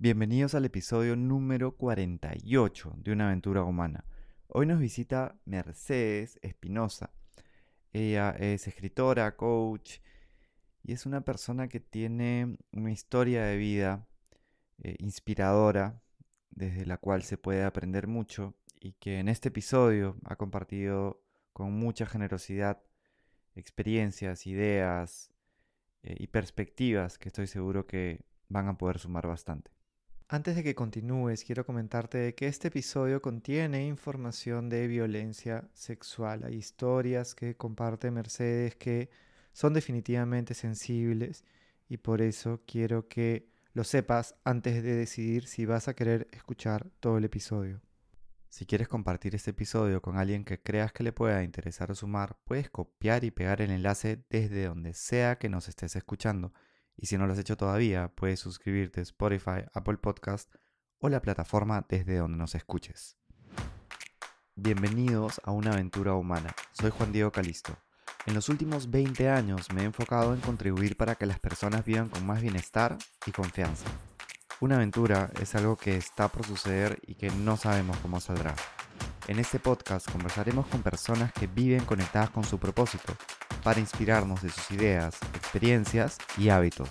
Bienvenidos al episodio número 48 de Una aventura humana. Hoy nos visita Mercedes Espinosa. Ella es escritora, coach y es una persona que tiene una historia de vida eh, inspiradora desde la cual se puede aprender mucho y que en este episodio ha compartido con mucha generosidad experiencias, ideas eh, y perspectivas que estoy seguro que van a poder sumar bastante. Antes de que continúes, quiero comentarte que este episodio contiene información de violencia sexual. Hay historias que comparte Mercedes que son definitivamente sensibles y por eso quiero que lo sepas antes de decidir si vas a querer escuchar todo el episodio. Si quieres compartir este episodio con alguien que creas que le pueda interesar o sumar, puedes copiar y pegar el enlace desde donde sea que nos estés escuchando y si no lo has hecho todavía, puedes suscribirte a Spotify, Apple Podcast o la plataforma desde donde nos escuches. Bienvenidos a una aventura humana. Soy Juan Diego Calisto. En los últimos 20 años me he enfocado en contribuir para que las personas vivan con más bienestar y confianza. Una aventura es algo que está por suceder y que no sabemos cómo saldrá. En este podcast conversaremos con personas que viven conectadas con su propósito para inspirarnos de sus ideas, experiencias y hábitos.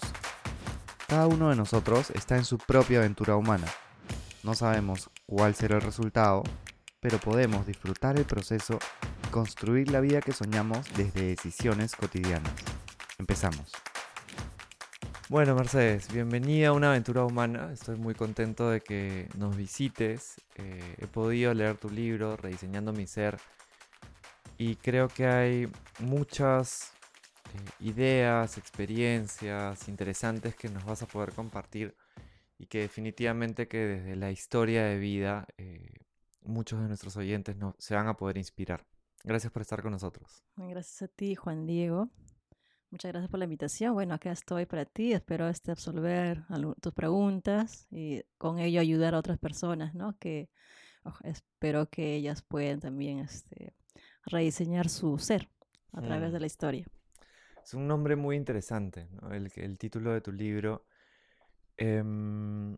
Cada uno de nosotros está en su propia aventura humana. No sabemos cuál será el resultado, pero podemos disfrutar el proceso y construir la vida que soñamos desde decisiones cotidianas. Empezamos. Bueno, Mercedes, bienvenida a una aventura humana. Estoy muy contento de que nos visites. Eh, he podido leer tu libro, Rediseñando mi Ser, y creo que hay muchas eh, ideas, experiencias interesantes que nos vas a poder compartir y que definitivamente que desde la historia de vida eh, muchos de nuestros oyentes no, se van a poder inspirar. Gracias por estar con nosotros. Gracias a ti, Juan Diego. Muchas gracias por la invitación. Bueno, acá estoy para ti. Espero este absolver tus preguntas y con ello ayudar a otras personas, ¿no? Que espero que ellas puedan también este, rediseñar su ser a través de mm. la historia. Es un nombre muy interesante, ¿no? el, el, título de tu libro. Em,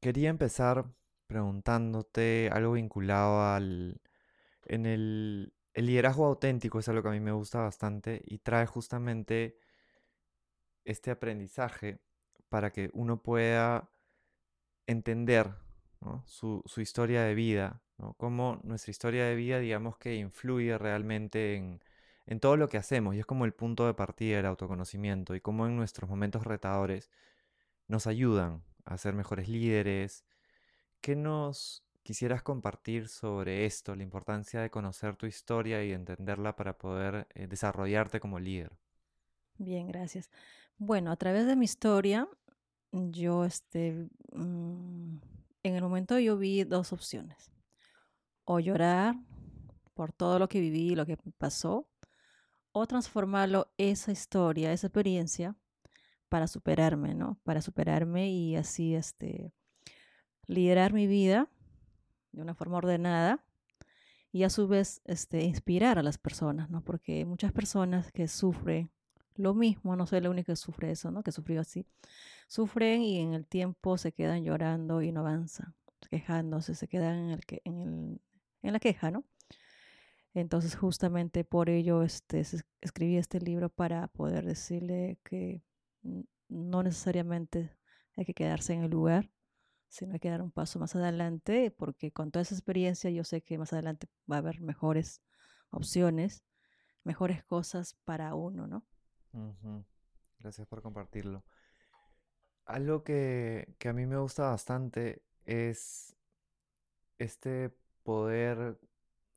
quería empezar preguntándote algo vinculado al... En el, el liderazgo auténtico es algo que a mí me gusta bastante y trae justamente este aprendizaje para que uno pueda entender su, historia de vida, cómo nuestra historia de vida, digamos que influye realmente en, en todo lo que hacemos y es como el punto de partida del autoconocimiento y cómo en nuestros momentos retadores nos ayudan a ser mejores líderes. ¿Qué nos quisieras compartir sobre esto, la importancia de conocer tu historia y entenderla para poder eh, desarrollarte como líder. Bien, gracias. Bueno, a través de mi historia, yo este, mm, en el momento yo vi dos opciones. O llorar por todo lo que viví, lo que pasó, o transformarlo, esa historia, esa experiencia, para superarme, ¿no? Para superarme y así este, liderar mi vida de una forma ordenada y a su vez este, inspirar a las personas, ¿no? Porque muchas personas que sufren lo mismo, no soy la única que sufre eso, ¿no? Que sufrió así, sufren y en el tiempo se quedan llorando y no avanzan, quejándose, se quedan en, el, en, el, en la queja, ¿no? Entonces justamente por ello este, escribí este libro para poder decirle que no necesariamente hay que quedarse en el lugar, sino hay que dar un paso más adelante, porque con toda esa experiencia yo sé que más adelante va a haber mejores opciones, mejores cosas para uno, ¿no? Gracias por compartirlo. Algo que, que a mí me gusta bastante es este poder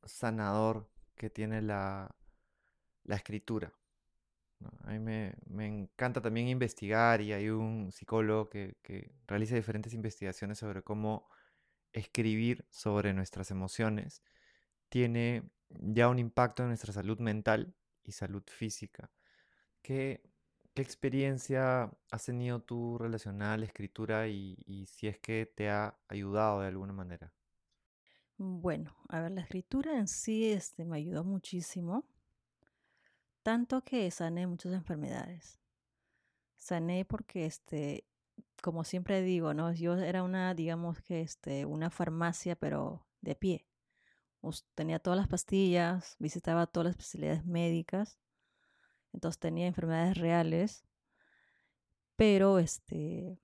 sanador que tiene la, la escritura. A mí me, encanta también investigar y hay un psicólogo que, realiza diferentes investigaciones sobre cómo escribir sobre nuestras emociones tiene ya un impacto en nuestra salud mental y salud física. ¿Qué, experiencia has tenido tú relacionada a la escritura y, y si es que te ha ayudado de alguna manera? Bueno, a ver, la escritura en sí este, me ayudó muchísimo tanto que sané muchas enfermedades. Sané porque este, como siempre digo, ¿no? Yo era una, digamos que este, una farmacia, pero de pie. Tenía todas las pastillas, visitaba todas las especialidades médicas, entonces tenía enfermedades reales, pero este,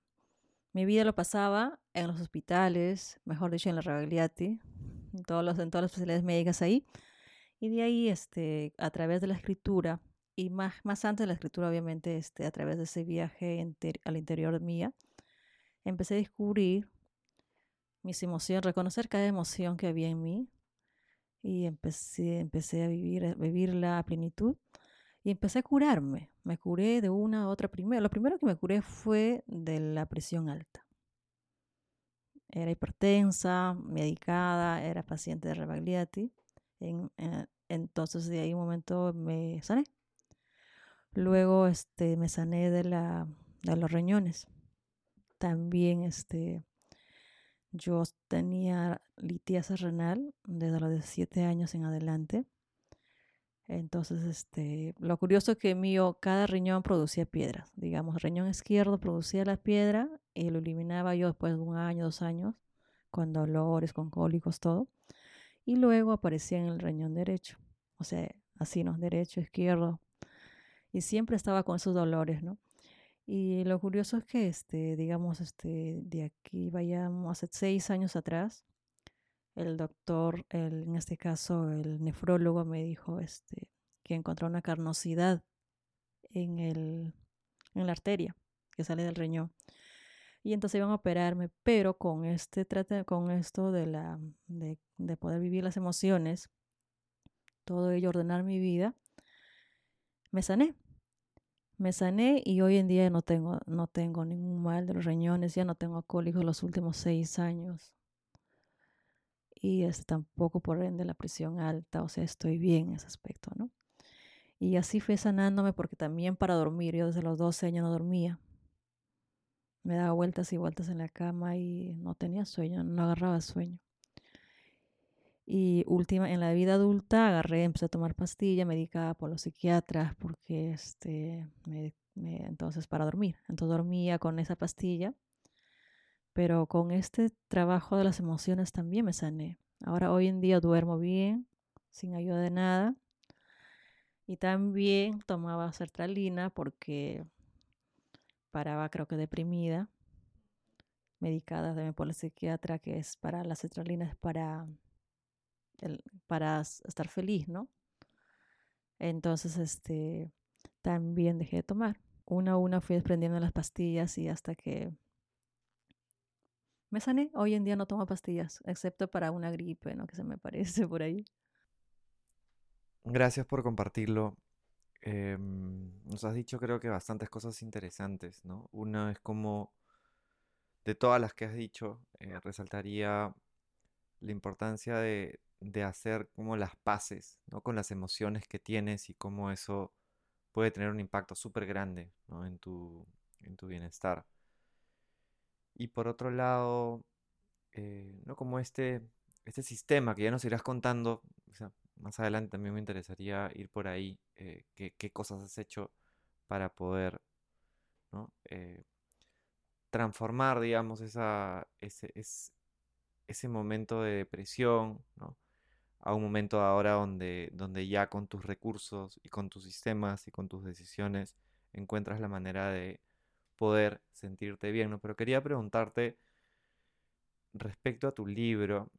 mi vida lo pasaba en los hospitales, mejor dicho, en la Rebagliati, en, todos los, en todas las especialidades médicas ahí. Y de ahí, este, a través de la escritura, y más, más antes de la escritura, obviamente, este, a través de ese viaje al interior mía, empecé a descubrir mis emociones, reconocer cada emoción que había en mí y empecé, empecé a vivir, a vivir la plenitud y empecé a curarme. Me curé de una a otra primero. Lo primero que me curé fue de la presión alta. Era hipertensa, medicada, era paciente de Rebagliati. En, eh, entonces de ahí un momento me sané. Luego este, me sané de, la, de los riñones. También este, yo tenía litiasis renal desde los 17 años en adelante. Entonces, este, lo curioso es que mío, cada riñón producía piedras. Digamos, el riñón izquierdo producía la piedra y lo eliminaba yo después de un año, dos años, con dolores, con cólicos, todo. Y luego aparecía en el riñón derecho. O sea, así, ¿no? Derecho, izquierdo, y siempre estaba con esos dolores, ¿no? Y lo curioso es que, este, digamos, este, de aquí vayamos hace seis años atrás, el doctor, el, en este caso el nefrólogo, me dijo este, que encontró una carnosidad en, el, en la arteria que sale del riñón. Y entonces iban a operarme, pero con este con esto de, la, de, de poder vivir las emociones, todo ello, ordenar mi vida, me sané me sané y hoy en día no tengo, no tengo ningún mal de los riñones, ya no tengo cólicos los últimos seis años. Y es tampoco por ende la presión alta, o sea, estoy bien en ese aspecto, ¿no? Y así fui sanándome porque también para dormir, yo desde los 12 años no dormía. Me daba vueltas y vueltas en la cama y no tenía sueño, no agarraba sueño. Y última, en la vida adulta agarré, empecé a tomar pastilla medicada por los psiquiatras porque este, me, entonces para dormir. Entonces dormía con esa pastilla, pero con este trabajo de las emociones también me sané. Ahora hoy en día duermo bien, sin ayuda de nada. Y también tomaba sertralina porque paraba creo que deprimida, medicada también por el psiquiatra, que es para la sertralina es para para estar feliz, ¿no? Entonces, este, también dejé de tomar. Una a una fui desprendiendo las pastillas y hasta que me sané. Hoy en día no tomo pastillas, excepto para una gripe, ¿no? Que se me parece por ahí. Gracias por compartirlo. Em, nos has dicho creo que bastantes cosas interesantes, ¿no? Una es como, de todas las que has dicho, eh, resaltaría la importancia de, de hacer como las paces ¿no? con las emociones que tienes y cómo eso puede tener un impacto súper grande ¿no? en, tu, en tu bienestar. Y por otro lado, eh, ¿no? como este, este sistema que ya nos irás contando, más adelante también me interesaría ir por ahí, eh, qué, cosas has hecho para poder. Eh, transformar, digamos, esa, ese, ese momento de depresión, a un momento ahora donde, donde ya con tus recursos y con tus sistemas y con tus decisiones encuentras la manera de poder sentirte bien, ¿no? Pero quería preguntarte respecto a tu libro,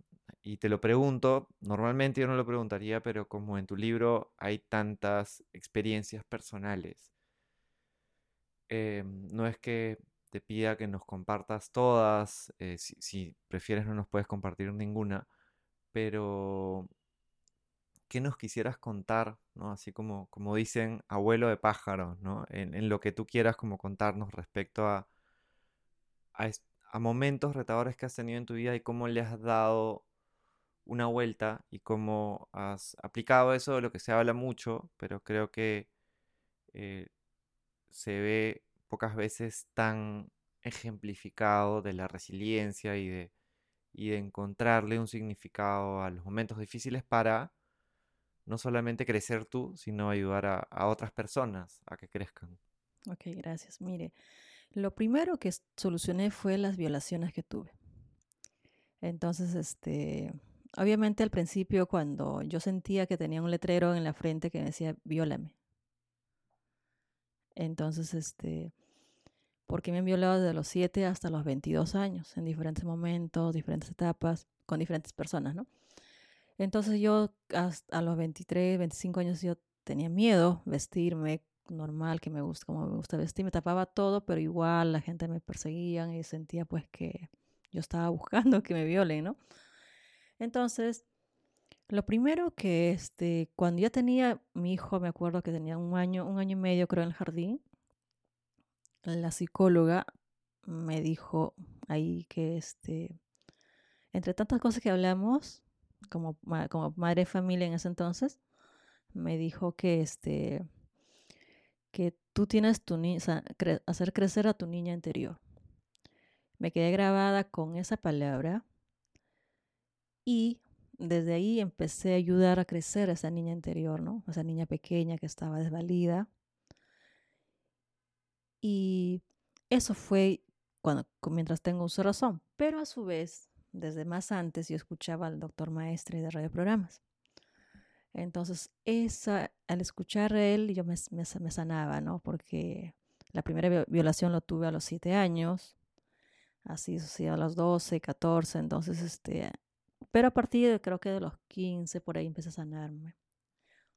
y te lo pregunto, normalmente yo no lo preguntaría, pero como en tu libro hay tantas experiencias personales, eh, no es que te pida que nos compartas todas, eh, si, prefieres no nos puedes compartir ninguna, pero ¿qué nos quisieras contar, ¿no? Así como, como dicen, abuelo de pájaros, ¿no? En, lo que tú quieras como contarnos respecto a, a, momentos retadores que has tenido en tu vida y cómo le has dado una vuelta y cómo has aplicado eso de lo que se habla mucho, pero creo que eh, se ve pocas veces tan ejemplificado de la resiliencia y de y de encontrarle un significado a los momentos difíciles para no solamente crecer tú, sino ayudar a, otras personas a que crezcan. Ok, gracias. Mire, Lo primero que solucioné fue las violaciones que tuve. Entonces, este, obviamente al principio cuando yo sentía que tenía un letrero en la frente que decía, viólame. Entonces, este, porque me han violado desde los 7 hasta los 22 años, en diferentes momentos, diferentes etapas, con diferentes personas, ¿no? Entonces yo hasta a los 23, 25 años yo tenía miedo vestirme normal, que me gusta, como me gusta vestir, me tapaba todo, pero igual la gente me perseguía y sentía pues que yo estaba buscando que me violen, ¿no? Entonces, lo primero que este, cuando ya tenía mi hijo, me acuerdo que tenía un año, un año y medio creo en el jardín, la psicóloga me dijo ahí que este, entre tantas cosas que hablamos, como, como madre de familia en ese entonces, me dijo que este que tú tienes tu niña, hacer crecer a tu niña interior. Me quedé grabada con esa palabra y desde ahí empecé a ayudar a crecer a esa niña interior, ¿no? esa niña pequeña que estaba desvalida. Y eso fue cuando, mientras tengo uso razón. Pero a su vez, desde más antes, yo escuchaba al doctor maestre de radioprogramas. Entonces, esa, al escuchar a él, yo me, me, sanaba, ¿no? Porque la primera violación lo tuve a los siete años, así, así a los 12, 14, entonces, este, pero a partir de, creo que de los 15, por ahí empecé a sanarme.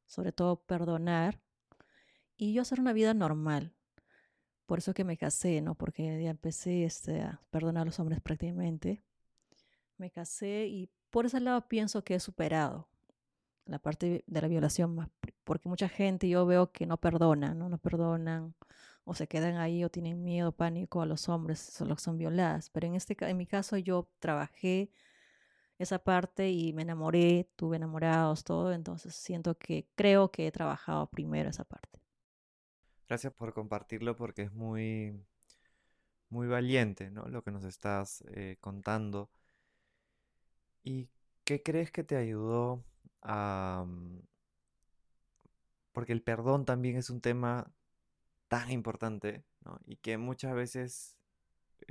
Sobre todo perdonar y yo hacer una vida normal. Por eso que me casé, ¿no? Porque ya empecé este, a perdonar a los hombres prácticamente. Me casé y por ese lado pienso que he superado la parte de la violación más, porque mucha gente yo veo que no perdona, ¿no? No perdonan o se quedan ahí o tienen miedo, pánico a los hombres, solo son violadas. Pero en, este, en mi caso yo trabajé esa parte y me enamoré, tuve enamorados, todo, entonces siento que creo que he trabajado primero esa parte. Gracias por compartirlo porque es muy, muy valiente, ¿no? Lo que nos estás eh, contando. ¿Y qué crees que te ayudó a... Mm, porque el perdón también es un tema tan importante, ¿no? Y que muchas veces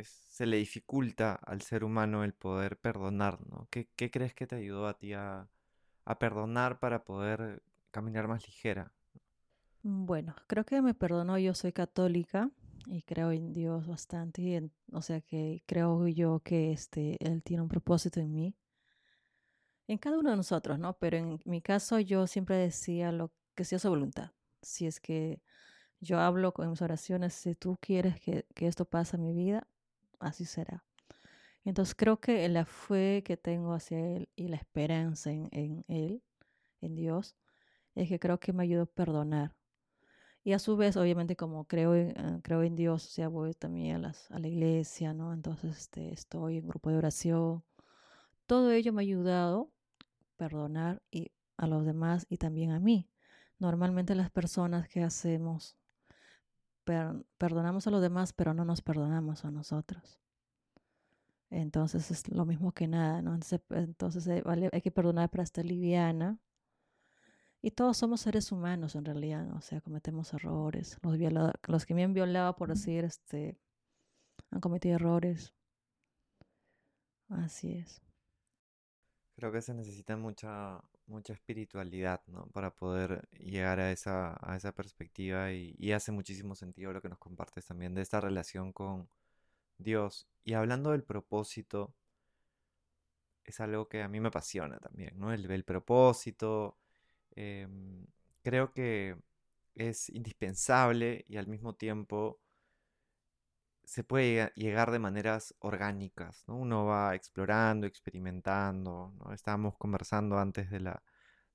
se le dificulta al ser humano el poder perdonar, ¿no? ¿Qué, crees que te ayudó a ti a, perdonar para poder caminar más ligera? Mm, bueno, creo que me perdonó, yo soy católica y creo en Dios bastante, o sea que creo yo que este, Él tiene un propósito en mí, en cada uno de nosotros, ¿no? Pero en mi caso yo siempre decía lo que sea su voluntad. Si es que yo hablo con mis oraciones, si tú quieres que, que esto pase en mi vida, así será. Entonces creo que la fe que tengo hacia Él y la esperanza en, Él, en Dios, es que creo que me ayuda a perdonar. Y a su vez, obviamente, como creo en, ah, creo en Dios, o sea, voy también a, las, a la iglesia, ¿no? Entonces este, estoy en grupo de oración. Todo ello me ha ayudado a perdonar y a los demás y también a mí. Normalmente las personas que hacemos perdonamos a los demás, pero no nos perdonamos a nosotros. Entonces es lo mismo que nada, ¿no? Entonces, eh, vale, hay que perdonar para estar liviana. Y todos somos seres humanos en realidad, o sea, cometemos errores. Los, los que me han violado, por decir, este, han cometido errores. Así es. Creo que se necesita mucha, mucha espiritualidad, ¿no? Para poder llegar a esa, a esa perspectiva y, hace muchísimo sentido lo que nos compartes también de esta relación con Dios. Y hablando del propósito, es algo que a mí me apasiona también, ¿no? El, propósito, em, creo que es indispensable y al mismo tiempo se puede llegar de maneras orgánicas, ¿no? Uno va explorando, experimentando, ¿no? Estábamos conversando antes de la,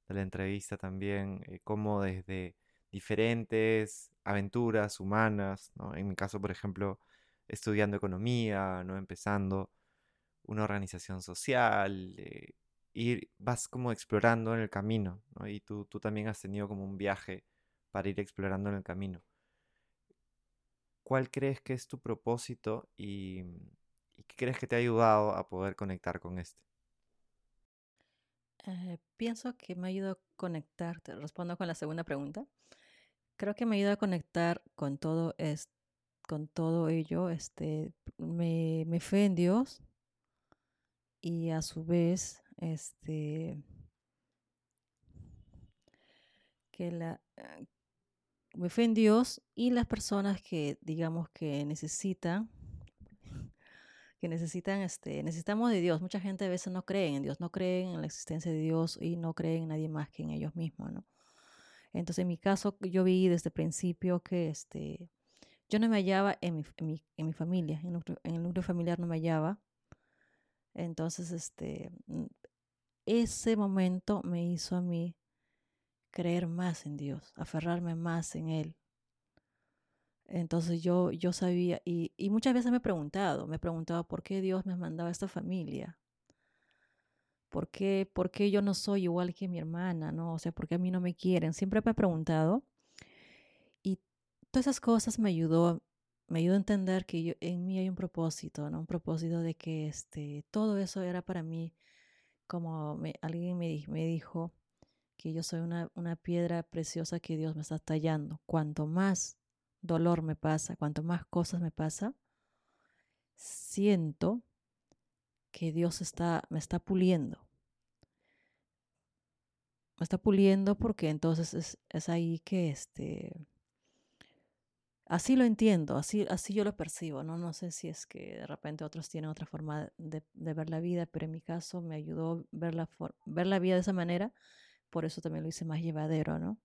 entrevista también, eh, cómo desde diferentes aventuras humanas, ¿no? En mi caso, por ejemplo, estudiando economía, ¿no? Empezando una organización social, eh, ir, vas como explorando en el camino, ¿no? Y tú, tú también has tenido como un viaje para ir explorando en el camino. ¿Cuál crees que es tu propósito y, qué crees que te ha ayudado a poder conectar con este? Eh, pienso que me ha ayudado a conectar, respondo con la segunda pregunta. Creo que me ayuda a conectar con todo es con todo ello, este, me, me en Dios y a su vez, este, que la, eh, me fe en Dios y las personas que, digamos, que necesitan, que necesitan, este, necesitamos de Dios. Mucha gente a veces no cree en Dios, no creen en la existencia de Dios y no creen en nadie más que en ellos mismos, ¿no? Entonces, en mi caso, yo vi desde el principio que, este, yo no me hallaba en mi, en mi, en mi familia, en, en el núcleo familiar no me hallaba. Entonces, este, ese momento me hizo a mí creer más en Dios, aferrarme más en Él. Entonces yo, yo sabía, y, y muchas veces me he preguntado, me he preguntado por qué Dios me mandaba a esta familia. ¿Por qué, ¿Por qué yo no soy igual que mi hermana? ¿no? O sea, ¿por qué a mí no me quieren? Siempre me he preguntado. Y todas esas cosas me ayudó, me ayudó a entender que yo, en mí hay un propósito, ¿no? Un propósito de que este, todo eso era para mí, como me, alguien me, me dijo, que yo soy una, una piedra preciosa que Dios me está tallando. Cuanto más dolor me pasa, cuanto más cosas me pasa, siento que Dios está, me está puliendo. Me está puliendo porque entonces es, es ahí que este, así lo entiendo, así, así yo lo percibo, ¿no? No sé si es que de repente otros tienen otra forma de, de ver la vida, pero en mi caso me ayudó ver la, ver la vida de esa manera por eso también lo hice más llevadero, ¿no?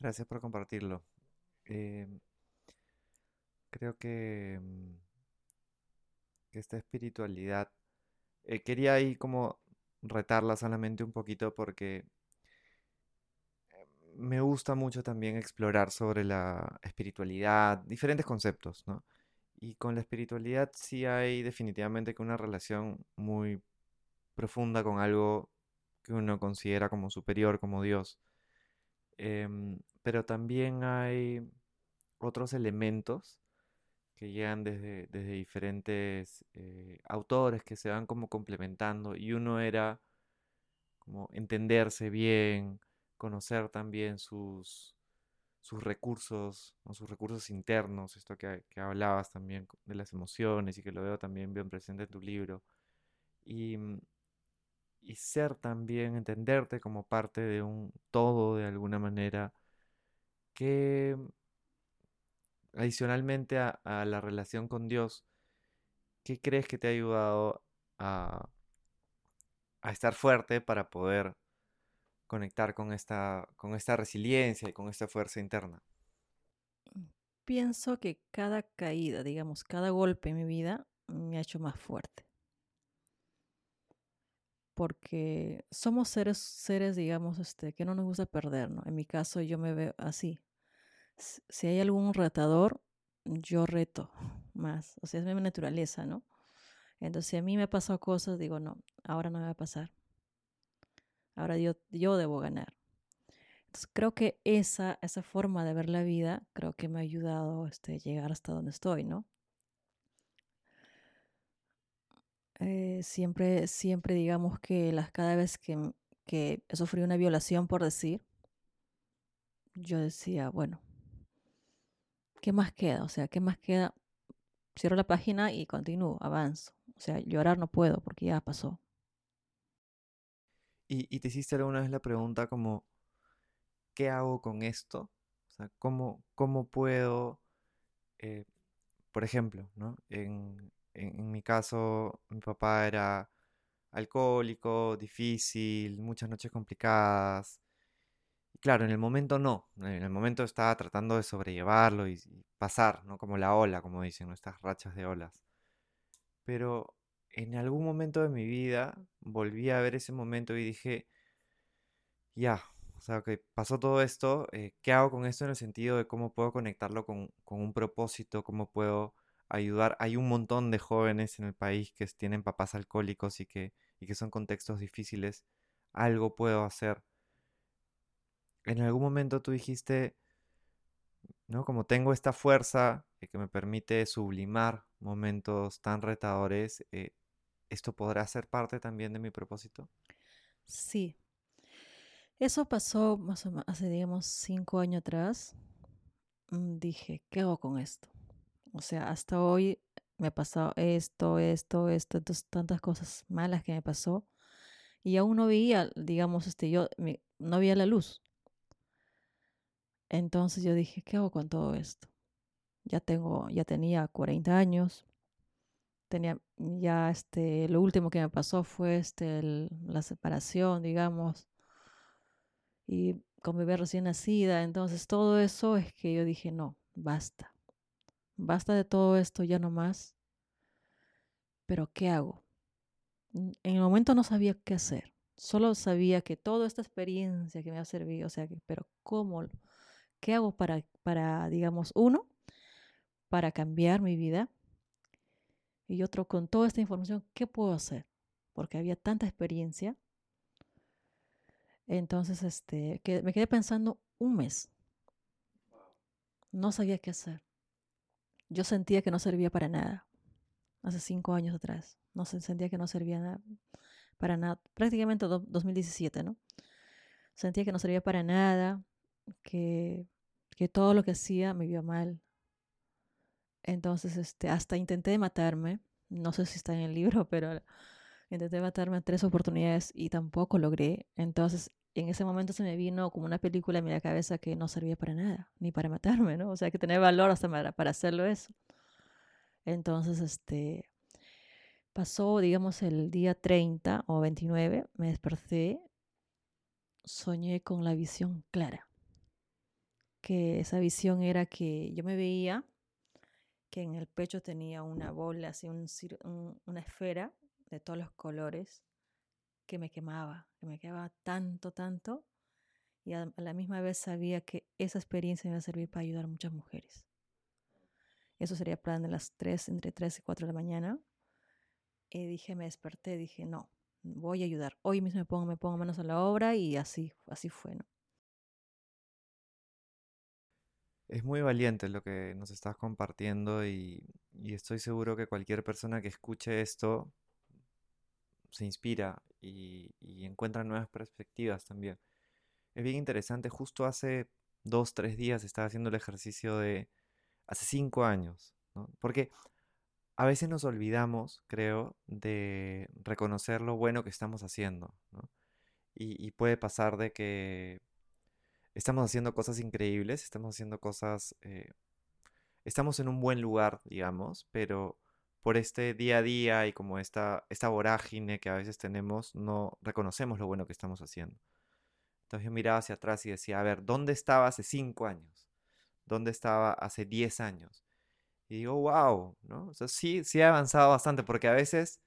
Gracias por compartirlo. Eh, creo que, mm, esta espiritualidad, eh, quería ahí como retarla solamente un poquito porque eh, me gusta mucho también explorar sobre la espiritualidad, diferentes conceptos, ¿no? Y con la espiritualidad sí hay definitivamente una relación muy profunda con algo que uno considera como superior, como Dios. Em, pero también hay otros elementos que llegan desde, desde diferentes eh, autores que se van como complementando y uno era como entenderse bien, conocer también sus, sus recursos, o sus recursos internos, esto que, que, hablabas también de las emociones y que lo veo también bien presente en tu libro. Y, mm, y ser también, entenderte como parte de un todo de alguna manera, que adicionalmente a, la relación con Dios, ¿qué crees que te ha ayudado a, a estar fuerte para poder conectar con esta, con esta resiliencia y con esta fuerza interna? Pienso que cada caída, digamos, cada golpe en mi vida me ha hecho más fuerte porque somos seres, seres digamos, este, que no nos gusta perder, ¿no? En mi caso yo me veo así. Si hay algún retador, yo reto más. O sea, es mi naturaleza, ¿no? Entonces, si a mí me ha pasado cosas, digo, no, ahora no me va a pasar. Ahora yo, yo debo ganar. Entonces, creo que esa, esa forma de ver la vida, creo que me ha ayudado este, a llegar hasta donde estoy, ¿no? Eh, siempre, siempre digamos que las cada vez que, que sufrí una violación, por decir, yo decía, bueno, ¿qué más queda? O sea, ¿qué más queda? Cierro la página y continúo, avanzo. O sea, llorar no puedo porque ya pasó. ¿Y, te hiciste alguna vez la pregunta como, ¿qué hago con esto? O sea, ¿cómo, cómo puedo, eh, por ejemplo, ¿no? en, en, mi caso, mi papá era alcohólico, difícil, muchas noches complicadas. Y claro, en el momento no, en el momento estaba tratando de sobrellevarlo y, pasar, ¿no? Como la ola, como dicen, nuestras rachas de olas. Pero en algún momento de mi vida volví a ver ese momento y dije, ya, o sea, que pasó todo esto, eh, ¿qué hago con esto en el sentido de cómo puedo conectarlo con, con un propósito, cómo puedo ayudar. Hay un montón de jóvenes en el país que tienen papás alcohólicos y que, y que son contextos difíciles. Algo puedo hacer. En algún momento tú dijiste, ¿no? Como tengo esta fuerza que me permite sublimar momentos tan retadores, eh, ¿esto podrá ser parte también de mi propósito? Sí. Eso pasó más o menos hace, digamos, cinco años atrás. mm, dije, ¿qué hago con esto? O sea, hasta hoy me ha pasado esto, esto, esto, tantas cosas malas que me pasó. Y aún no veía, digamos, este, yo no veía la luz. Entonces yo dije, ¿qué hago con todo esto? Ya tengo, ya tenía 40 años. Tenía ya este, lo último que me pasó fue este, la separación, digamos. Y con bebé recién nacida. Entonces todo eso es que yo dije, no, basta. Basta de todo esto, ya no más. Pero ¿qué hago? En el momento no sabía qué hacer. Solo sabía que toda esta experiencia que me ha servido, o sea, que, pero ¿cómo? ¿Qué hago para, para, digamos, uno, para cambiar mi vida? Y otro, con toda esta información, ¿qué puedo hacer? Porque había tanta experiencia entonces, este, que me quedé pensando un mes. No sabía qué hacer. Yo sentía que no servía para nada. Hace cinco años atrás. No sentía que no servía nada, para nada. Prácticamente 2017, ¿no? Sentía que no servía para nada, que, que todo lo que hacía me iba mal. Entonces, este, hasta intenté matarme. No sé si está en el libro, pero intenté matarme tres oportunidades y tampoco logré. Entonces, en ese momento se me vino como una película en mi cabeza que no servía para nada, ni para matarme, ¿no? O sea, que tenía valor hasta para, para hacerlo eso. Entonces, este, pasó, digamos, el día 30 o 29, me desperté, soñé con la visión clara. Que esa visión era que yo me veía que en el pecho tenía una bola, así un, una esfera de todos los colores que me quemaba, que me quemaba tanto, tanto, y a, la misma vez sabía que esa experiencia iba a servir para ayudar a muchas mujeres. Eso sería plan de las 3, entre 3 y 4 de la mañana. Y dije, me desperté, dije, no, voy a ayudar. Hoy mismo me pongo, me pongo manos a la obra y así, así fue. Es muy valiente lo que nos estás compartiendo y, estoy seguro que cualquier persona que escuche esto se inspira y, encuentra nuevas perspectivas también. Es bien interesante, justo hace dos, tres días estaba haciendo el ejercicio de hace cinco años, porque a veces nos olvidamos, creo, de reconocer lo bueno que estamos haciendo, y, puede pasar de que estamos haciendo cosas increíbles, estamos haciendo cosas, eh, estamos en un buen lugar, digamos, pero por este día a día y como esta, esta vorágine que a veces tenemos, no reconocemos lo bueno que estamos haciendo. Entonces yo miraba hacia atrás y decía, a ver, ¿dónde estaba hace cinco años? ¿Dónde estaba hace diez años? Y digo, wow, ¿no? Sí, sí he avanzado bastante porque a veces,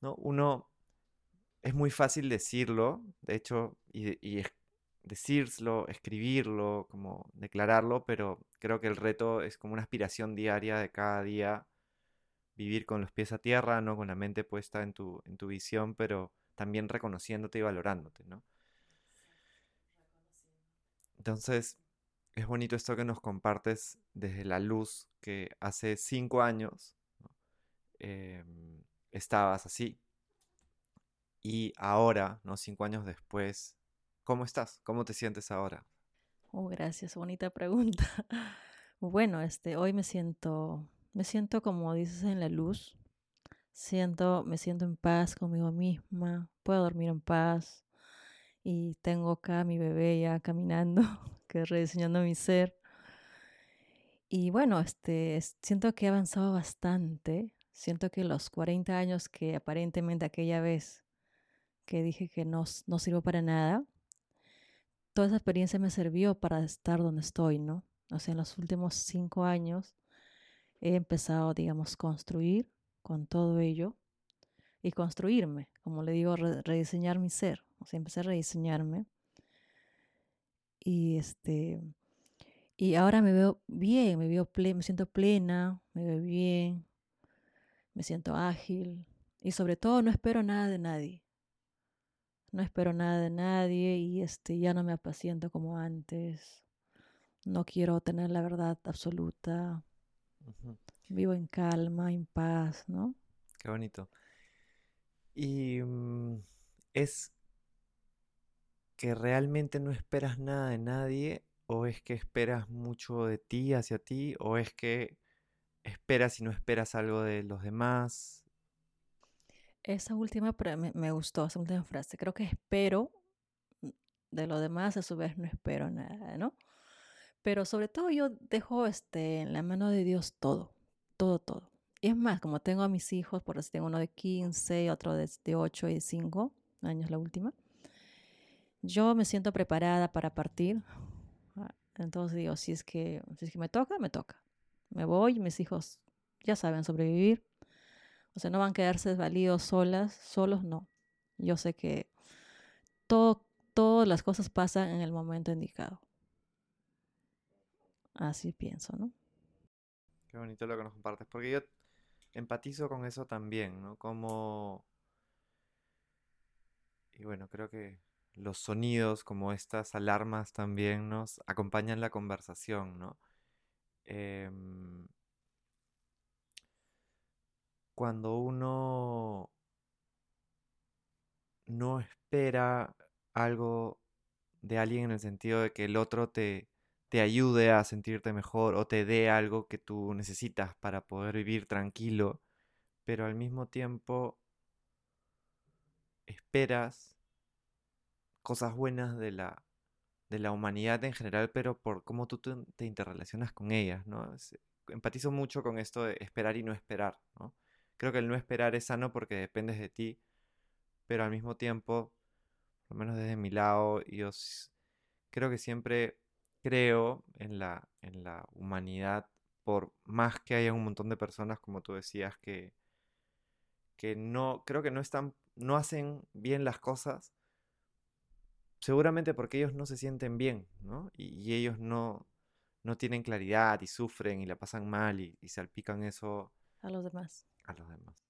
¿no? Uno, es muy fácil decirlo, de hecho, y, y decirlo, escribirlo, como declararlo, pero creo que el reto es como una aspiración diaria de cada día vivir con los pies a tierra, ¿no? Con la mente puesta en tu, en tu visión, pero también reconociéndote y valorándote, ¿no? Entonces, es bonito esto que nos compartes desde la luz que hace cinco años em, estabas así. Y ahora, ¿no? Cinco años después, ¿cómo estás? ¿Cómo te sientes ahora? Oh, gracias, bonita pregunta. Bueno, este, hoy me siento me siento como dices en la luz. Siento, me siento en paz conmigo misma. Puedo dormir en paz. Y tengo acá a mi bebé ya caminando, que rediseñando mi ser. Y bueno, este, siento que he avanzado bastante. Siento que los 40 años que aparentemente aquella vez que dije que no, no sirvo para nada, toda esa experiencia me sirvió para estar donde estoy, ¿no? O sea, en los últimos cinco años he empezado, digamos, construir con todo ello y construirme, como le digo, rediseñar mi ser. O sea, empecé a rediseñarme. Y este y ahora me veo bien, me veo me siento plena, me veo bien, me siento ágil y sobre todo no espero nada de nadie. No espero nada de nadie y este ya no me apaciento como antes. No quiero tener la verdad absoluta. Vivo en calma, en paz, ¿no? Qué bonito. Y mm, es que realmente no esperas nada de nadie ¿O es que esperas mucho de ti hacia ti? ¿O es que esperas y no esperas algo de los demás? Esa última me, me gustó, esa última frase. Creo que espero de lo demás, a su vez no espero nada, ¿no? Pero sobre todo yo dejo este, en la mano de Dios todo, todo, todo. Y es más, como tengo a mis hijos, por así tengo uno de 15, otro de, de 8 y 5 años, la última, yo me siento preparada para partir. Ah, entonces digo, si es que, si es me toca, me toca. Me voy, mis hijos ya saben sobrevivir. O sea, no van a quedarse desvalidos solas, solos no. Yo sé que todo, todas las cosas pasan en el momento indicado. Así pienso, ¿no? Qué bonito lo que nos compartes, porque yo empatizo con eso también, ¿no? Como... Y bueno, creo que los sonidos como estas alarmas también nos acompañan la conversación, ¿no? Em, cuando uno no espera algo de alguien en el sentido de que el otro te, te ayude a sentirte mejor o te dé algo que tú necesitas para poder vivir tranquilo, pero al mismo tiempo esperas cosas buenas de la, de la humanidad en general, pero por cómo tú te, interrelacionas con ellas, ¿no? empatizo mucho con esto de esperar y no esperar, ¿no? Creo que el no esperar es sano porque dependes de ti, pero al mismo tiempo, por lo menos desde mi lado, yo creo que siempre creo en la, en la humanidad, por más que haya un montón de personas, como tú decías, que, que no, creo que no están, no hacen bien las cosas, seguramente porque ellos no se sienten bien, ¿no? Y, ellos no, no tienen claridad y sufren y la pasan mal y, y salpican eso a los demás. A los demás.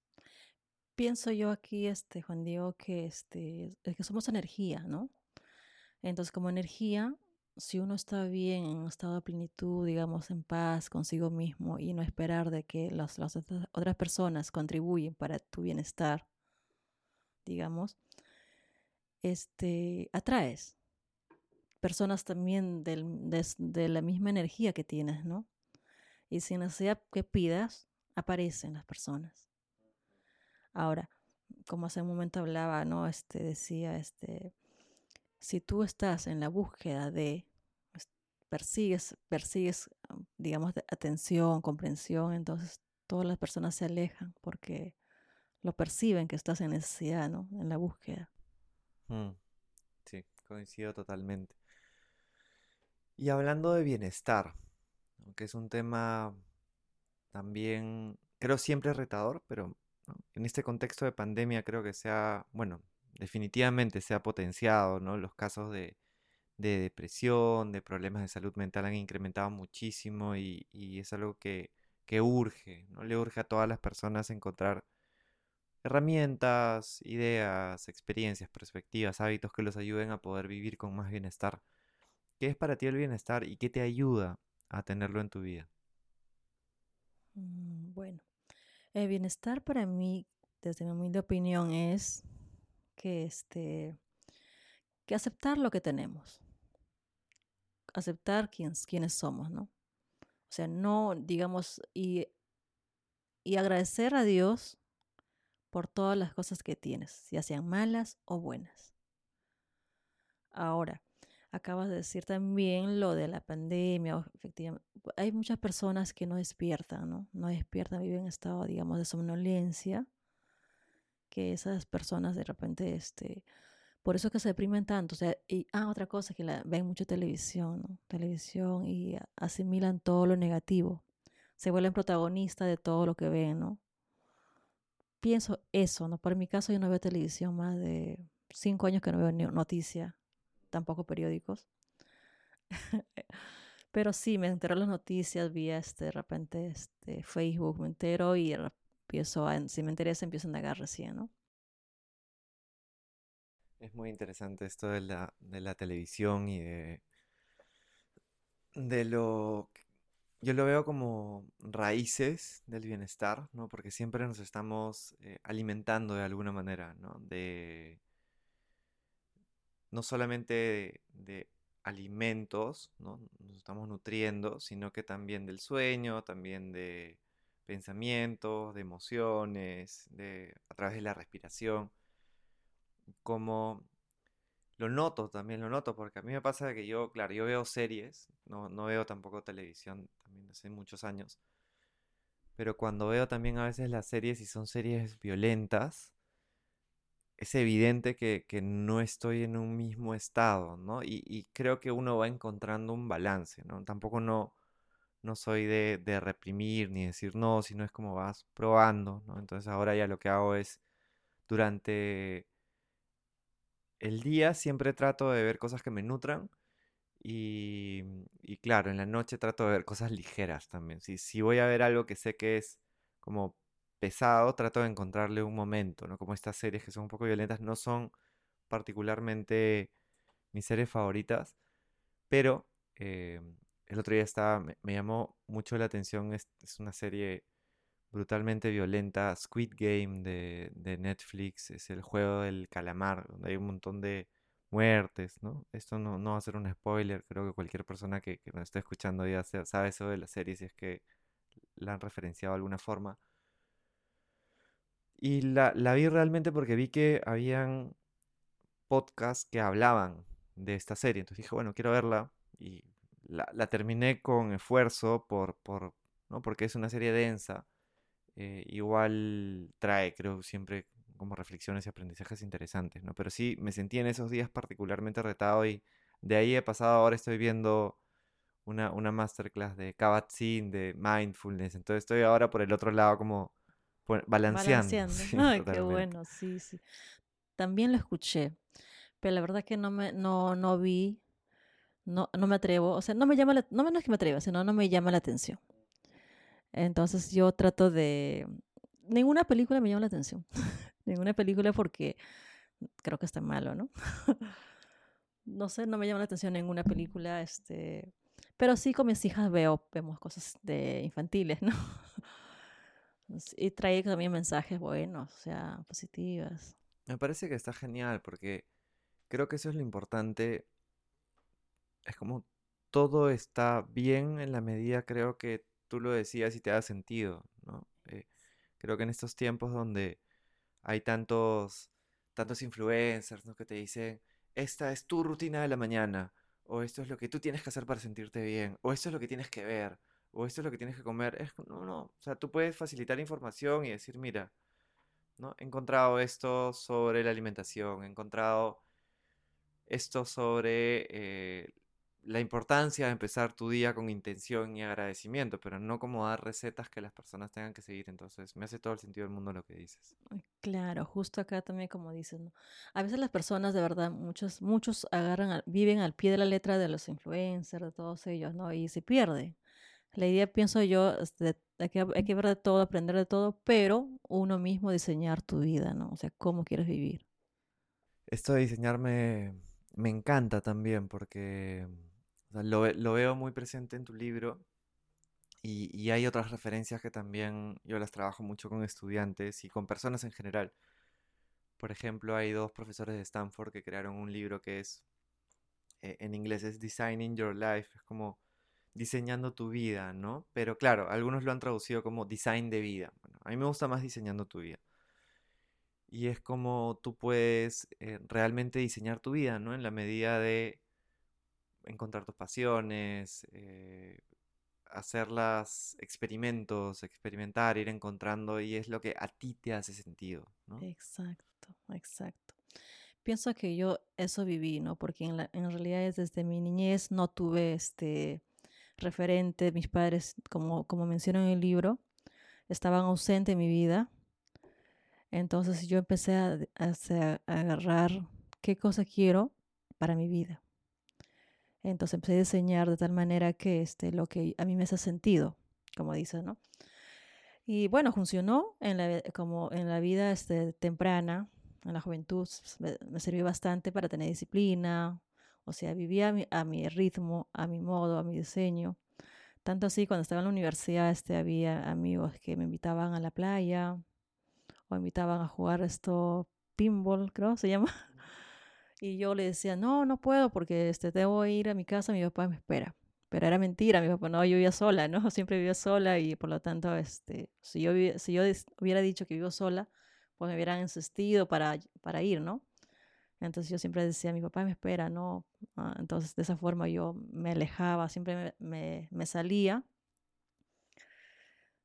Pienso yo aquí, este, Juan Diego, que, este, que somos energía, ¿no? Entonces, como energía, si uno está bien, en estado de plenitud, digamos, en paz consigo mismo y no esperar de que las, otras personas contribuyen para tu bienestar, digamos, este, atraes personas también de, la misma energía que tienes, ¿no? Y sin necesidad que pidas, aparecen las personas. Ahora, como hace un momento hablaba, ¿no? Este decía, este, si tú estás en la búsqueda de, pues, persigues, persigues, digamos, atención, comprensión, entonces todas las personas se alejan porque lo perciben que estás en necesidad, ¿no? En la búsqueda. Mm, sí, coincido totalmente. Y hablando de bienestar, que es un tema también, creo siempre retador, pero en este contexto de pandemia creo que se ha, bueno, definitivamente se ha potenciado, ¿no? Los casos de, depresión, de problemas de salud mental han incrementado muchísimo y, es algo que, urge, ¿no? Le urge a todas las personas encontrar herramientas, ideas, experiencias, perspectivas, hábitos que los ayuden a poder vivir con más bienestar. ¿Qué es para ti el bienestar y qué te ayuda a tenerlo en tu vida? Mm, bueno, el bienestar para mí, desde mi humilde opinión, es que, este, que aceptar lo que tenemos, aceptar quiénes, quiénes somos, ¿no? O sea, no, digamos, y, y agradecer a Dios por todas las cosas que tienes, ya sean malas o buenas. Ahora, acabas de decir también lo de la pandemia, efectivamente, hay muchas personas que no despiertan, ¿no? No despiertan, viven en estado, digamos, de somnolencia que esas personas de repente, este, por eso que se deprimen tanto. O sea, y, ah, otra cosa, que la, ven mucho televisión, ¿no? Televisión y asimilan todo lo negativo. Se vuelven protagonistas de todo lo que ven, ¿no? Pienso eso, ¿no? Por mi caso yo no veo televisión más de cinco años que no veo noticias, tampoco periódicos. Pero sí, me entero las noticias vía este, de repente este, Facebook, me entero y empiezo a, si me interesa, empiezo a indagar recién, ¿no? Es muy interesante esto de la, de televisión y de, de lo... Yo lo veo como raíces del bienestar, ¿no? Porque siempre nos estamos eh, alimentando de alguna manera, ¿no? De... No solamente de, alimentos, ¿no? Nos estamos nutriendo, sino que también del sueño, también de pensamientos, de emociones, de, a través de la respiración. Como lo noto también, lo noto, porque a mí me pasa que yo, claro, yo veo series, no, no veo tampoco televisión, también hace muchos años, pero cuando veo también a veces las series y son series violentas, es evidente que, no estoy en un mismo estado, ¿no? Y, creo que uno va encontrando un balance, ¿no? Tampoco no, no soy de, de, reprimir ni decir no, sino es como vas probando. Entonces ahora ya lo que hago es durante el día siempre trato de ver cosas que me nutran y, y claro, en la noche trato de ver cosas ligeras también. Si, si voy a ver algo que sé que es como pesado, trato de encontrarle un momento, ¿no? Como estas series que son un poco violentas no son particularmente mis series favoritas, pero eh, el otro día estaba, me, llamó mucho la atención, es, una serie brutalmente violenta, Squid Game de, Netflix, es el juego del calamar, donde hay un montón de muertes, ¿no? Esto no, va a ser un spoiler, creo que cualquier persona que, que nos esté escuchando ya sabe eso de la serie si es que la han referenciado de alguna forma. Y la, vi realmente porque vi que habían podcasts que hablaban de esta serie. Entonces dije, bueno, quiero verla. Y la, terminé con esfuerzo por, por, ¿no? porque es una serie densa. Eh, igual trae, creo, siempre como reflexiones y aprendizajes interesantes, ¿no? Pero sí, me sentí en esos días particularmente retado y de ahí he pasado, ahora estoy viendo una, una masterclass de Kabat-Zinn, de mindfulness, entonces estoy ahora por el otro lado como balanceando. Ay, qué bueno, sí, sí. También lo escuché, pero la verdad que no me, no, no vi, no, no me atrevo, o sea, no me llama, la, no menos que me atreva, sino no me llama la atención. Entonces yo trato de, ninguna película me llama la atención, ninguna película porque creo que está malo, ¿no? no sé, no me llama la atención ninguna película, este, pero sí con mis hijas veo, vemos cosas de infantiles, ¿no? Y trae también mensajes buenos, o sea, positivas. Me parece que está genial porque creo que eso es lo importante. Es como todo está bien en la medida, creo que tú lo decías y te da sentido, ¿no? Eh, creo que en estos tiempos donde hay tantos, tantos influencers, ¿no? Que te dicen, esta es tu rutina de la mañana, o esto es lo que tú tienes que hacer para sentirte bien, o esto es lo que tienes que ver, o esto es lo que tienes que comer. Es, no, no. O sea, tú puedes facilitar información y decir, mira, ¿no? He encontrado esto sobre la alimentación, he encontrado esto sobre eh, la importancia de empezar tu día con intención y agradecimiento, pero no como dar recetas que las personas tengan que seguir. Entonces, me hace todo el sentido del mundo lo que dices. Claro, justo acá también como dices, ¿no? A veces las personas de verdad, muchos, muchos agarran, viven al pie de la letra de los influencers, de todos ellos, ¿no? Y se pierde. La idea, pienso yo, hay, que, hay que ver de todo, aprender de todo, pero uno mismo diseñar tu vida, ¿no? O sea, cómo quieres vivir. Esto de diseñar me, encanta también porque lo, veo muy presente en tu libro y, hay otras referencias que también yo las trabajo mucho con estudiantes y con personas en general. Por ejemplo, hay dos profesores de Stanford que crearon un libro que es, eh, en inglés es Designing Your Life, es como diseñando tu vida, ¿no? Pero claro, algunos lo han traducido como design de vida. A mí me gusta más diseñando tu vida. Y es como tú puedes eh, realmente diseñar tu vida, ¿no? En la medida de encontrar tus pasiones, eh, hacerlas experimentos, experimentar, ir encontrando y es lo que a ti te hace sentido, ¿no? Exacto, exacto. Pienso que yo eso viví, ¿no? Porque en, realidad es desde mi niñez no tuve este referente, mis padres, como, como en el libro, estaban ausentes en mi vida. Entonces yo empecé a, agarrar qué cosa quiero para mi vida. Entonces empecé a diseñar de tal manera que este, lo que a mí me hace sentido, como dices, ¿no? Y bueno, funcionó en la, como en la vida este, temprana, en la juventud, me, me, sirvió bastante para tener disciplina, o sea, vivía a mi, ritmo, a mi modo, a mi diseño. Tanto así, cuando estaba en la universidad, este, había amigos que me invitaban a la playa o invitaban a jugar esto, pinball, creo se llama. Y yo le decía, no, no puedo porque este, debo ir a mi casa, mi papá me espera. Pero era mentira, mi papá no, yo vivía sola, ¿no? Siempre vivía sola y por lo tanto, este, si yo, si yo hubiera dicho que vivo sola, pues me hubieran insistido para, para ir, ¿no? Entonces yo siempre decía, mi papá me espera, ¿no? Ah, entonces de esa forma yo me alejaba, siempre me, me, salía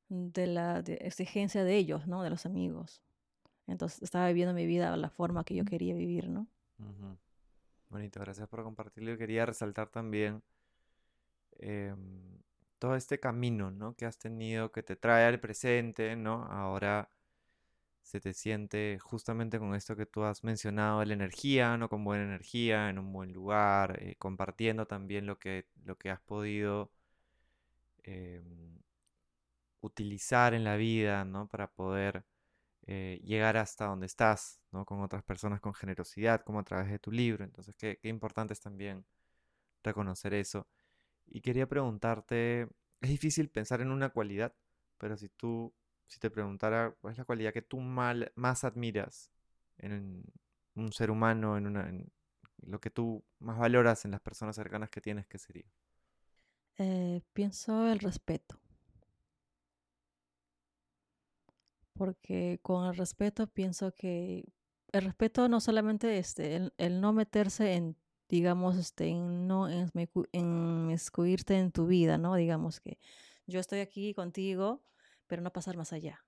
de la exigencia de ellos, ¿no? De los amigos. Entonces estaba viviendo mi vida de la forma que yo quería vivir, ¿no? Bonito, gracias por compartirlo. Quería resaltar también em, todo este camino, ¿no? Que has tenido, que te trae al presente, ¿no? Ahora se te siente justamente con esto que tú has mencionado, la energía, ¿no? Con buena energía, en un buen lugar, eh, compartiendo también lo que, lo que has podido em, utilizar en la vida, ¿no? Para poder eh, llegar hasta donde estás, ¿no? Con otras personas con generosidad, como a través de tu libro. Entonces, qué, importante es también reconocer eso. Y quería preguntarte, es difícil pensar en una cualidad, pero si tú si te preguntara cuál es la cualidad que tú mal, más admiras en un ser humano, en, una, lo que tú más valoras en las personas cercanas que tienes, ¿qué sería? Eh, pienso el respeto. Porque con el respeto pienso que el respeto no solamente este, el, no meterse en, digamos, este, en no en, en en tu vida, ¿no? Digamos que yo estoy aquí contigo pero no pasar más allá.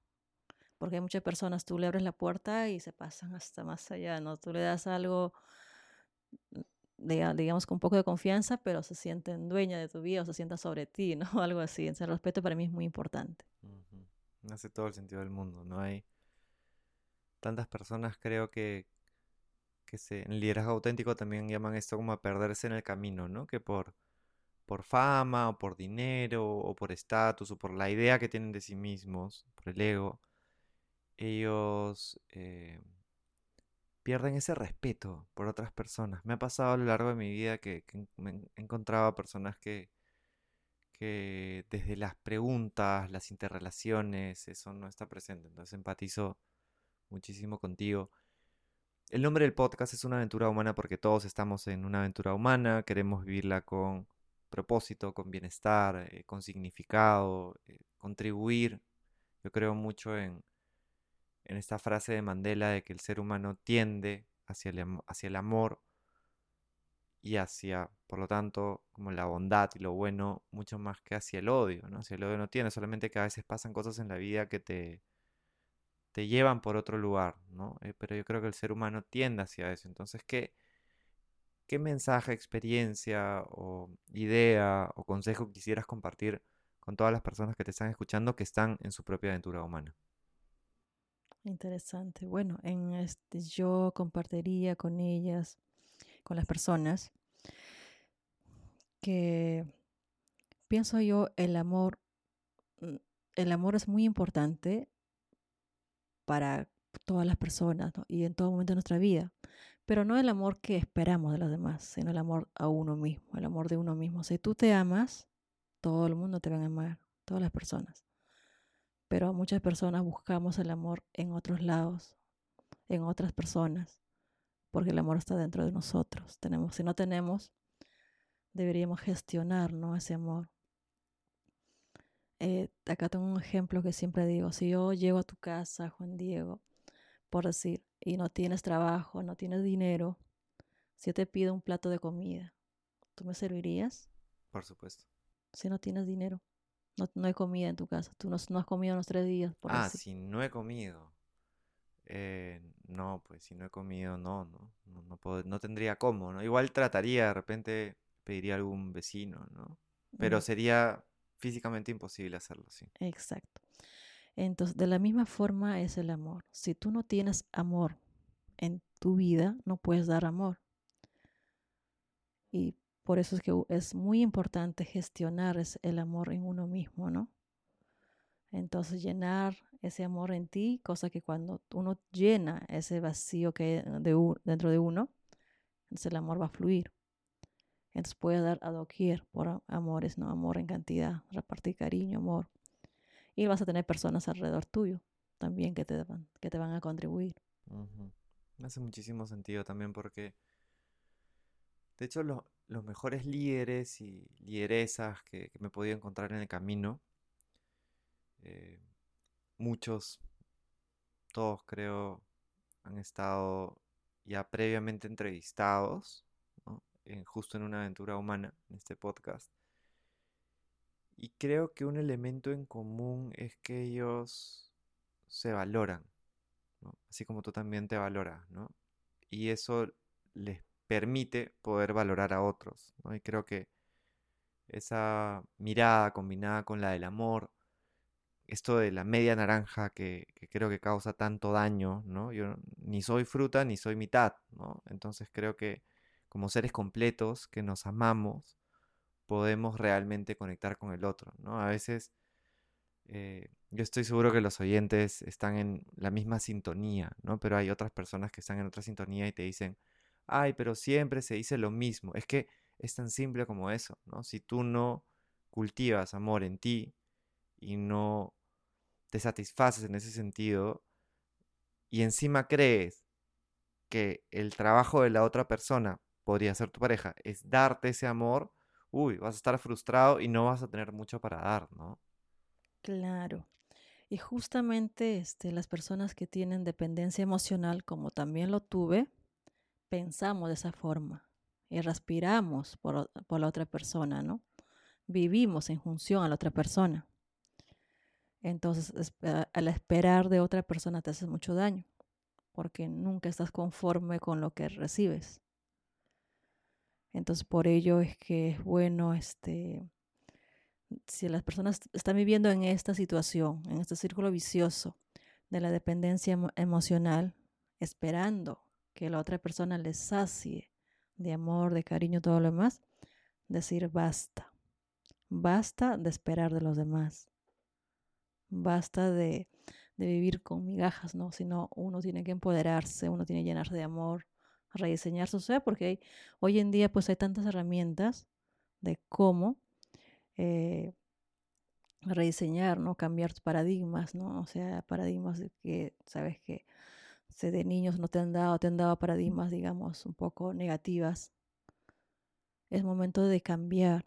Porque hay muchas personas, tú le abres la puerta y se pasan hasta más allá, ¿no? Tú le das algo, mm, digamos, con un poco de confianza, pero se sienten dueña de tu vida o se sientan sobre ti, ¿no? Algo así. Ese respeto para mí es muy importante. Hace todo el sentido del mundo. No hay tantas personas, creo que, que se, liderazgo auténtico también llaman esto como a perderse en el camino, ¿no? Que por por fama o por dinero o por estatus o por la idea que tienen de sí mismos, por el ego, ellos eh, pierden ese respeto por otras personas. Me ha pasado a lo largo de mi vida que, me he encontrado personas que, que desde las preguntas, las interrelaciones, eso no está presente. Entonces empatizo muchísimo contigo. El nombre del podcast es una aventura humana porque todos estamos en una aventura humana, queremos vivirla con propósito, con bienestar, eh, con significado, eh, contribuir. Yo creo mucho en, en esta frase de Mandela de que el ser humano tiende hacia el, hacia el amor y hacia, por lo tanto, como la bondad y lo bueno, mucho más que hacia el odio, ¿no? Hacia el odio no tiene, solamente que a veces pasan cosas en la vida que te, te llevan por otro lugar, ¿no? Eh, pero yo creo que el ser humano tiende hacia eso. Entonces, ¿qué, ¿qué mensaje, experiencia o idea o consejo quisieras compartir con todas las personas que te están escuchando que están en su propia aventura humana? Interesante. Bueno, en este, yo compartiría con ellas, con las personas, que pienso yo el amor, mm, el amor es muy importante para todas las personas y en todo momento de nuestra vida pero no el amor que esperamos de los demás, sino el amor a uno mismo, el amor de uno mismo. Si tú te amas, todo el mundo te va a amar, todas las personas. Pero muchas personas buscamos el amor en otros lados, en otras personas, porque el amor está dentro de nosotros. Tenemos, si no tenemos, deberíamos gestionar ¿no? ese amor. Eh, acá tengo un ejemplo que siempre digo, si yo llego a tu casa, Juan Diego, por decir, y no tienes trabajo, no tienes dinero, si yo te pido un plato de comida, ¿tú me servirías? Por supuesto. Si no tienes dinero, no, no hay comida en tu casa, tú no, has comido en los tres días. Por ah, si no he comido. Eh, no, pues si no he comido, no, no, no, puedo, no tendría cómo, ¿no? Igual trataría, de repente pediría a algún vecino, ¿no? Pero sería físicamente imposible hacerlo, sí. Exacto. Entonces, de la misma forma es el amor. Si tú no tienes amor en tu vida, no puedes dar amor. Y por eso es que es muy importante gestionar el amor en uno mismo, ¿no? Entonces, llenar ese amor en ti, cosa que cuando uno llena ese vacío que hay dentro de uno, entonces el amor va a fluir. Entonces puedes dar a doquier por amores, ¿no? Amor en cantidad, repartir cariño, amor y vas a tener personas alrededor tuyo también que te van, que te van a contribuir. Hace muchísimo sentido también porque De hecho, los mejores líderes y lideresas que, me he podido encontrar en el camino, eh, muchos, todos creo, han estado ya previamente entrevistados, justo en una aventura humana, en este podcast. Y creo que un elemento en común es que ellos se valoran, así como tú también te valoras, ¿no? Y eso les permite poder valorar a otros, ¿no? Y creo que esa mirada combinada con la del amor, esto de la media naranja que, creo que causa tanto daño, ¿no? Yo ni soy fruta ni soy mitad, ¿no? Entonces creo que como seres completos que nos amamos, podemos realmente conectar con el otro, ¿no? A veces eh, yo estoy seguro que los oyentes están en la misma sintonía, ¿no? Pero hay otras personas que están en otra sintonía y te dicen, ay, pero siempre se dice lo mismo. Es que es tan simple como eso, ¿no? Si tú no cultivas amor en ti y no te satisfaces en ese sentido y encima crees que el trabajo de la otra persona podría ser tu pareja, es darte ese amor, uy, vas a estar frustrado y no vas a tener mucho para dar, ¿no? Claro. Y justamente este, las personas que tienen dependencia emocional, como también lo tuve, pensamos de esa forma y respiramos por, por la otra persona, ¿no? Vivimos en función a la otra persona. Entonces, al esperar de otra persona te haces mucho daño, porque nunca estás conforme con lo que recibes. Entonces, por ello es que es bueno, este, si las personas están viviendo en esta situación, en este círculo vicioso de la dependencia emocional, esperando que la otra persona les sacie de amor, de cariño, todo lo demás, decir basta. Basta de esperar de los demás basta de, vivir con migajas, ¿no? Sino uno tiene que empoderarse, uno tiene que llenarse de amor, rediseñar su ser, porque hoy en día pues hay tantas herramientas de cómo eh, rediseñar, ¿no? Cambiar paradigmas, ¿no? O sea, paradigmas que, sabes que de niños no te han dado, te han dado paradigmas, digamos, un poco negativas. Es momento de cambiar,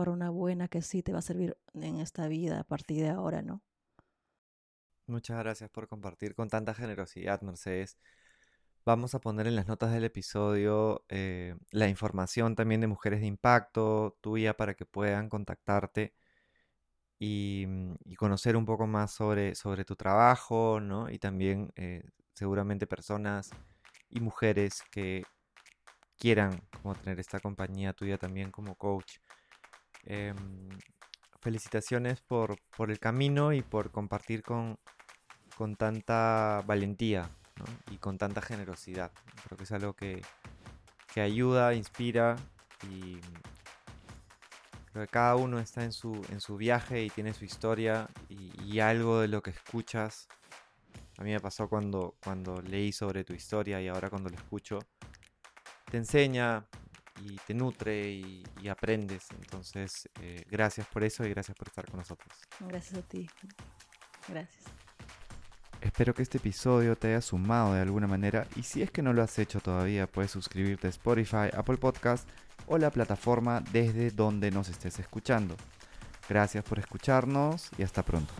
por una buena que sí te va a servir en esta vida a partir de ahora, ¿no? Muchas gracias por compartir con tanta generosidad, Mercedes. Vamos a poner en las notas del episodio eh, la información también de Mujeres de Impacto, tuya, para que puedan contactarte y, mm, conocer un poco más sobre, sobre tu trabajo, ¿no? Y también eh, seguramente personas y mujeres que quieran como tener esta compañía tuya también como coach. Em, felicitaciones por, por, el camino y por compartir con, con tanta valentía y con tanta generosidad. Creo que es algo que, que ayuda, inspira y creo que cada uno está en su, en su viaje y tiene su historia y, y, algo de lo que escuchas. A mí me pasó cuando, cuando leí sobre tu historia y ahora cuando lo escucho, te enseña, y te nutre y, aprendes. Entonces, eh, gracias por eso y gracias por estar con nosotros. Gracias a ti. Gracias. Espero que este episodio te haya sumado de alguna manera y si es que no lo has hecho todavía, puedes suscribirte a Spotify, Apple Podcast o la plataforma desde donde nos estés escuchando. Gracias por escucharnos y hasta pronto.